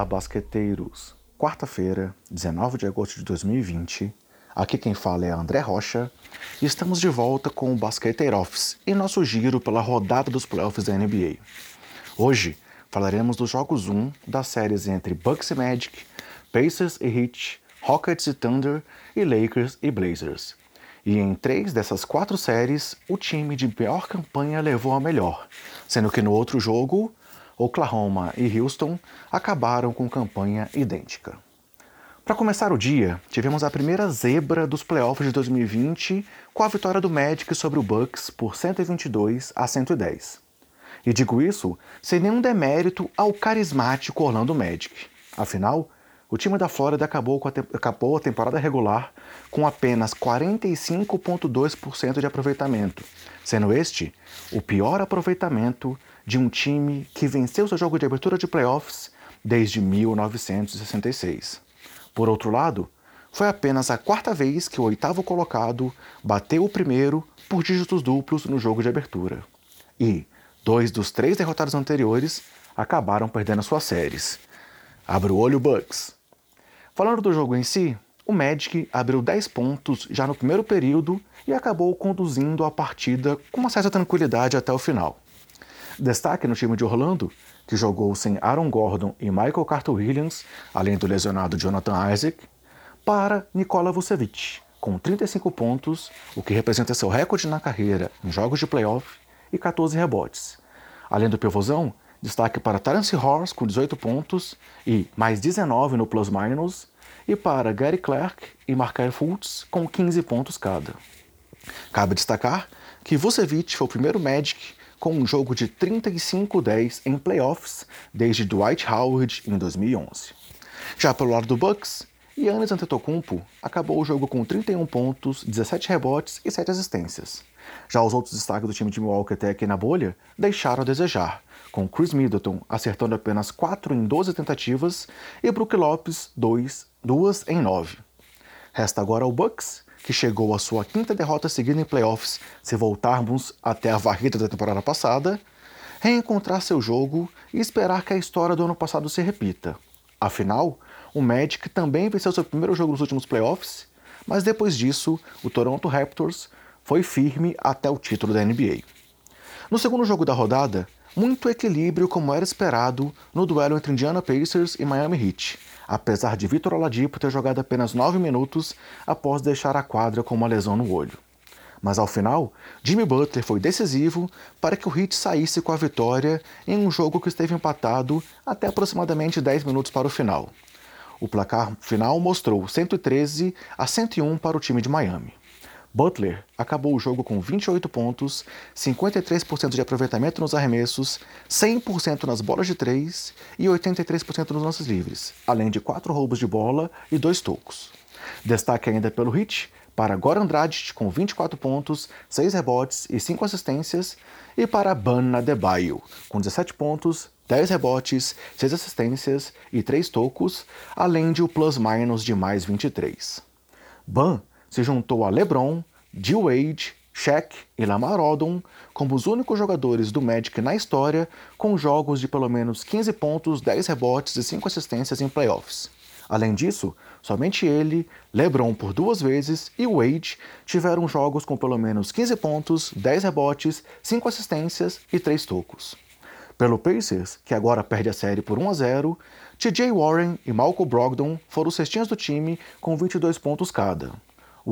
Fala, basqueteiros! Quarta-feira, 19 de agosto de 2020. Aqui quem fala é André Rocha e estamos de volta com o Basqueteiro Office e nosso giro pela rodada dos playoffs da NBA. Hoje falaremos dos jogos 1 das séries entre Bucks e Magic, Pacers e Heat, Rockets e Thunder e Lakers e Blazers. E em três dessas quatro séries, o time de pior campanha levou a melhor, sendo que no outro jogo, Oklahoma e Houston acabaram com campanha idêntica. Para começar o dia, tivemos a primeira zebra dos playoffs de 2020 com a vitória do Magic sobre o Bucks por 122 a 110. E digo isso sem nenhum demérito ao carismático Orlando Magic. Afinal, o time da Flórida acabou, a acabou a temporada regular com apenas 45,2% de aproveitamento, sendo este o pior aproveitamento de um time que venceu seu jogo de abertura de playoffs desde 1966. Por outro lado, foi apenas a quarta vez que o oitavo colocado bateu o primeiro por dígitos duplos no jogo de abertura. E dois dos três derrotados anteriores acabaram perdendo suas séries. Abre o olho, Bucks! Falando do jogo em si, o Magic abriu 10 pontos já no primeiro período e acabou conduzindo a partida com uma certa tranquilidade até o final. Destaque no time de Orlando, que jogou sem Aaron Gordon e Michael Carter Williams, além do lesionado Jonathan Isaac, para Nikola Vucevic, com 35 pontos, o que representa seu recorde na carreira em jogos de playoff, e 14 rebotes. Além do pivôzão, destaque para Terence Horse com 18 pontos e mais 19 no plus-minus, e para Gary Clark e Markel Fultz com 15 pontos cada. Cabe destacar que Vucevic foi o primeiro Magic com um jogo de 35-10 em playoffs desde Dwight Howard em 2011. Já pelo lado do Bucks, Giannis Antetokounmpo acabou o jogo com 31 pontos, 17 rebotes e 7 assistências. Já os outros destaques do time de Milwaukee até aqui na bolha deixaram a desejar, com Chris Middleton acertando apenas 4 em 12 tentativas e Brook Lopes 2, 2 em 9. Resta agora ao Bucks que chegou à sua quinta derrota seguida em playoffs, se voltarmos até a varrida da temporada passada, reencontrar seu jogo e esperar que a história do ano passado se repita. Afinal, o Magic também venceu seu primeiro jogo nos últimos playoffs, mas depois disso, o Toronto Raptors foi firme até o título da NBA. No segundo jogo da rodada, muito equilíbrio como era esperado no duelo entre Indiana Pacers e Miami Heat, apesar de Vitor Oladipo ter jogado apenas 9 minutos após deixar a quadra com uma lesão no olho. Mas ao final, Jimmy Butler foi decisivo para que o Heat saísse com a vitória em um jogo que esteve empatado até aproximadamente 10 minutos para o final. O placar final mostrou 113 a 101 para o time de Miami. Butler acabou o jogo com 28 pontos, 53% de aproveitamento nos arremessos, 100% nas bolas de 3 e 83% nos lances livres, além de 4 roubos de bola e 2 tocos. Destaque ainda pelo hit para Goran Dragic com 24 pontos, 6 rebotes e 5 assistências, e para Ban Adebayo com 17 pontos, 10 rebotes, 6 assistências e 3 tocos, além de o plus-minus de mais 23. Ban se juntou a LeBron, D. Wade, Shaq e Lamar Odom como os únicos jogadores do Magic na história com jogos de pelo menos 15 pontos, 10 rebotes e 5 assistências em playoffs. Além disso, somente ele, LeBron por duas vezes e Wade tiveram jogos com pelo menos 15 pontos, 10 rebotes, 5 assistências e 3 tocos. Pelo Pacers, que agora perde a série por 1 a 0, TJ Warren e Malcolm Brogdon foram os cestinhas do time com 22 pontos cada.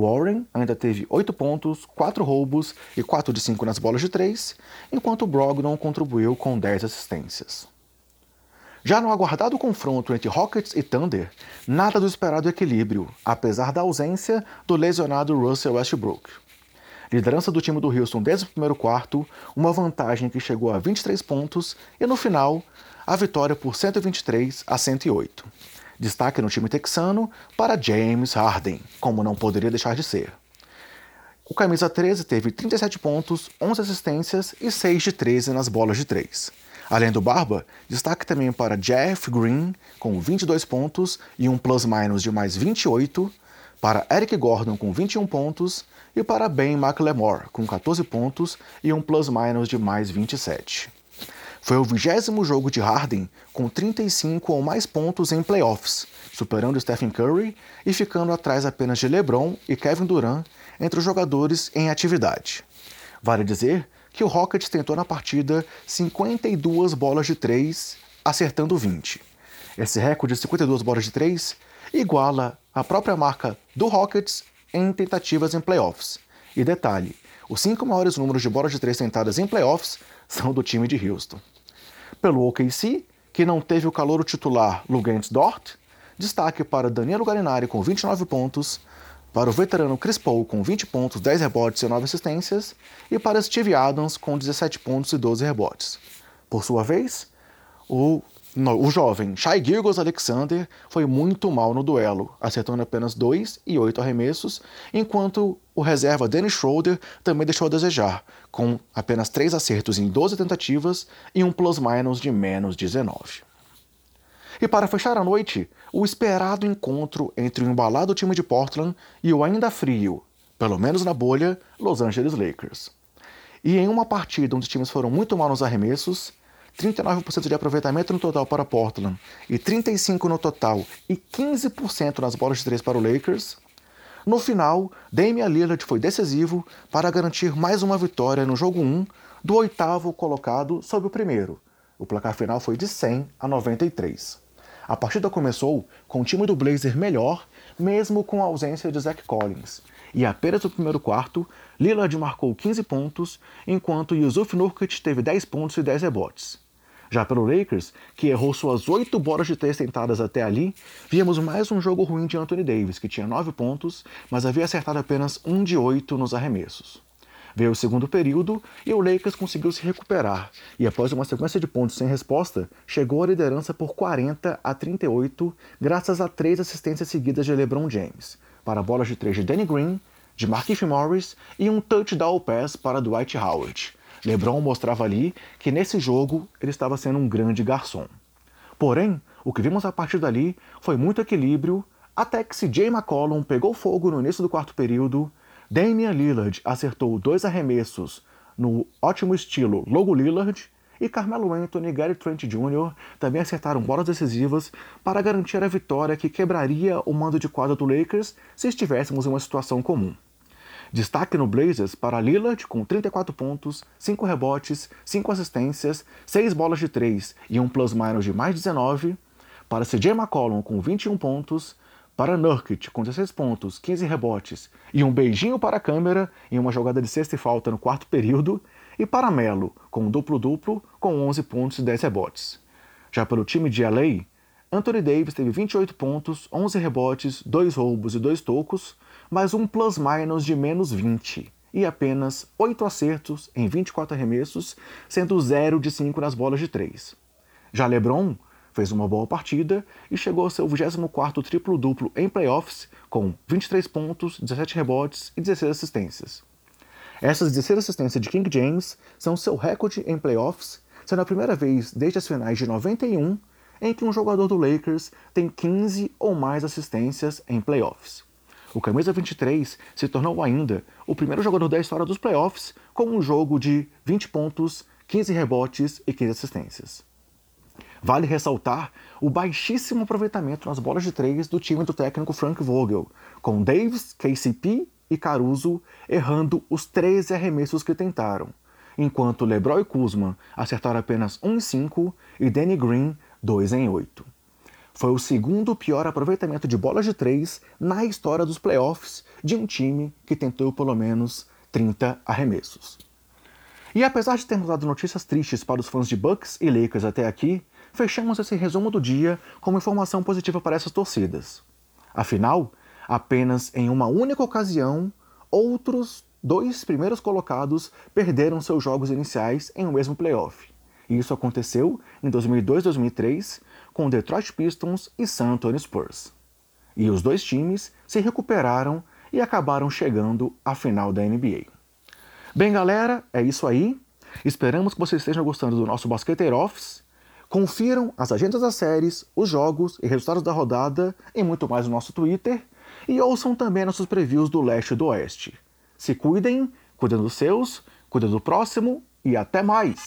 Warren ainda teve 8 pontos, 4 roubos e 4 de 5 nas bolas de 3, enquanto Brogdon contribuiu com 10 assistências. Já no aguardado confronto entre Rockets e Thunder, nada do esperado equilíbrio, apesar da ausência do lesionado Russell Westbrook. Liderança do time do Houston desde o primeiro quarto, uma vantagem que chegou a 23 pontos e no final, a vitória por 123 a 108. Destaque no time texano para James Harden, como não poderia deixar de ser. O camisa 13 teve 37 pontos, 11 assistências e 6 de 13 nas bolas de 3. Além do Barba, destaque também para Jeff Green, com 22 pontos e um plus-minus de mais 28, para Eric Gordon, com 21 pontos, e para Ben McLemore, com 14 pontos e um plus-minus de mais 27. Foi o vigésimo jogo de Harden com 35 ou mais pontos em playoffs, superando Stephen Curry e ficando atrás apenas de LeBron e Kevin Durant entre os jogadores em atividade. Vale dizer que o Rockets tentou na partida 52 bolas de 3, acertando 20. Esse recorde de 52 bolas de 3 iguala a própria marca do Rockets em tentativas em playoffs. E detalhe, os cinco maiores números de bolas de 3 tentadas em playoffs são do time de Houston. Pelo OKC, que não teve o calor titular Luguentz Dort, destaque para Danilo Galinari com 29 pontos, para o veterano Chris Paul com 20 pontos, 10 rebotes e 9 assistências, e para Steve Adams com 17 pontos e 12 rebotes. Por sua vez, o, o jovem Shai Gilgos Alexander foi muito mal no duelo, acertando apenas 2 e 8 arremessos, enquanto o reserva Dennis Schroeder também deixou a desejar, com apenas 3 acertos em 12 tentativas e um plus-minus de menos 19. E para fechar a noite, o esperado encontro entre o embalado time de Portland e o ainda frio, pelo menos na bolha, Los Angeles Lakers. E em uma partida onde os times foram muito mal nos arremessos, 39% de aproveitamento no total para Portland e 35% no total e 15% nas bolas de três para o Lakers, no final, Damian Lillard foi decisivo para garantir mais uma vitória no jogo 1 do oitavo colocado sobre o primeiro. O placar final foi de 100 a 93. A partida começou com o time do Blazer melhor, mesmo com a ausência de Zach Collins. E apenas no primeiro quarto, Lillard marcou 15 pontos, enquanto Yusuf Nurkic teve 10 pontos e 10 rebotes. Já pelo Lakers, que errou suas 8 bolas de três tentadas até ali, víamos mais um jogo ruim de Anthony Davis, que tinha 9 pontos, mas havia acertado apenas 1 de 8 nos arremessos. Veio o segundo período e o Lakers conseguiu se recuperar, e após uma sequência de pontos sem resposta, chegou à liderança por 40 a 38, graças a três assistências seguidas de LeBron James, para bolas de três de Danny Green, de Markieff Morris e um touchdown pass para Dwight Howard. LeBron mostrava ali que nesse jogo ele estava sendo um grande garçom. Porém, o que vimos a partir dali foi muito equilíbrio, até que CJ McCollum pegou fogo no início do quarto período Damian Lillard acertou dois arremessos no ótimo estilo Logo Lillard e Carmelo Anthony e Gary Trent Jr. também acertaram bolas decisivas para garantir a vitória que quebraria o mando de quadra do Lakers se estivéssemos em uma situação comum. Destaque no Blazers para Lillard com 34 pontos, 5 rebotes, 5 assistências, 6 bolas de 3 e um plus-minus de mais 19, para CJ McCollum com 21 pontos, para Nurkic, com 16 pontos, 15 rebotes e um beijinho para a câmera em uma jogada de sexta e falta no quarto período, e para Melo, com um duplo-duplo, com 11 pontos e 10 rebotes. Já pelo time de LA, Anthony Davis teve 28 pontos, 11 rebotes, 2 roubos e 2 tocos, mais um plus-minus de menos 20 e apenas 8 acertos em 24 arremessos, sendo 0 de 5 nas bolas de 3. Já LeBron fez uma boa partida e chegou ao seu 24º triplo-duplo em playoffs com 23 pontos, 17 rebotes e 16 assistências. Essas 16 assistências de King James são seu recorde em playoffs, sendo a primeira vez desde as finais de 91 em que um jogador do Lakers tem 15 ou mais assistências em playoffs. O camisa 23 se tornou ainda o primeiro jogador da história dos playoffs com um jogo de 20 pontos, 15 rebotes e 15 assistências. Vale ressaltar o baixíssimo aproveitamento nas bolas de três do time do técnico Frank Vogel, com Davis, KCP e Caruso errando os 13 arremessos que tentaram, enquanto LeBron e Kuzma acertaram apenas 1 em 5 e Danny Green 2 em 8. Foi o segundo pior aproveitamento de bolas de três na história dos playoffs de um time que tentou pelo menos 30 arremessos. E apesar de termos dado notícias tristes para os fãs de Bucks e Lakers até aqui, fechamos esse resumo do dia com uma informação positiva para essas torcidas. Afinal, apenas em uma única ocasião, outros dois primeiros colocados perderam seus jogos iniciais em um mesmo playoff. E isso aconteceu em 2002-2003 com Detroit Pistons e San Antonio Spurs. E os dois times se recuperaram e acabaram chegando à final da NBA. Bem, galera, é isso aí. Esperamos que vocês estejam gostando do nosso Basqueteiro Office Confiram as agendas das séries, os jogos e resultados da rodada e muito mais no nosso Twitter. E ouçam também nossos previews do leste e do oeste. Se cuidem, cuidem dos seus, cuidem do próximo e até mais!